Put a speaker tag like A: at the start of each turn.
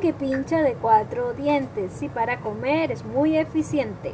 A: que pincha de cuatro dientes y para comer es muy eficiente.